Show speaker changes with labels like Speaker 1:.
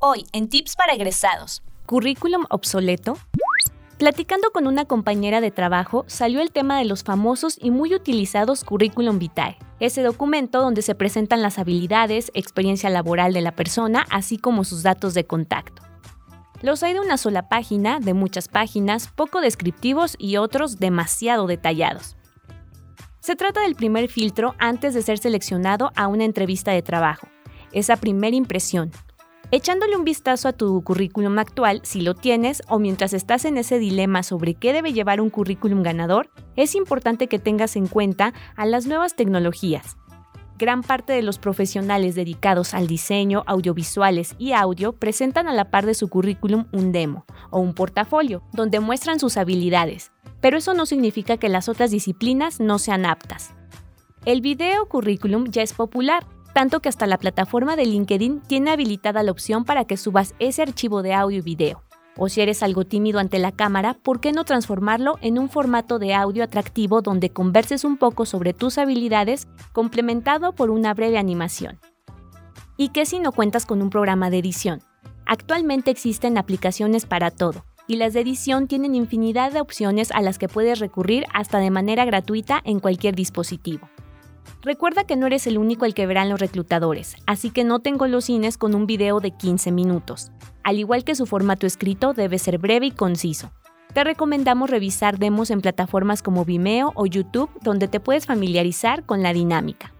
Speaker 1: Hoy, en Tips para egresados.
Speaker 2: ¿Currículum obsoleto? Platicando con una compañera de trabajo, salió el tema de los famosos y muy utilizados currículum vitae, ese documento donde se presentan las habilidades, experiencia laboral de la persona, así como sus datos de contacto. Los hay de una sola página, de muchas páginas, poco descriptivos y otros demasiado detallados. Se trata del primer filtro antes de ser seleccionado a una entrevista de trabajo, esa primera impresión, Echándole un vistazo a tu currículum actual, si lo tienes, o mientras estás en ese dilema sobre qué debe llevar un currículum ganador, es importante que tengas en cuenta a las nuevas tecnologías. Gran parte de los profesionales dedicados al diseño, audiovisuales y audio presentan a la par de su currículum un demo o un portafolio donde muestran sus habilidades, pero eso no significa que las otras disciplinas no sean aptas. El video currículum ya es popular tanto que hasta la plataforma de LinkedIn tiene habilitada la opción para que subas ese archivo de audio y video. O si eres algo tímido ante la cámara, ¿por qué no transformarlo en un formato de audio atractivo donde converses un poco sobre tus habilidades complementado por una breve animación? ¿Y qué si no cuentas con un programa de edición? Actualmente existen aplicaciones para todo, y las de edición tienen infinidad de opciones a las que puedes recurrir hasta de manera gratuita en cualquier dispositivo. Recuerda que no eres el único al que verán los reclutadores, así que no tengo los cines con un video de 15 minutos. Al igual que su formato escrito debe ser breve y conciso. Te recomendamos revisar demos en plataformas como Vimeo o YouTube donde te puedes familiarizar con la dinámica.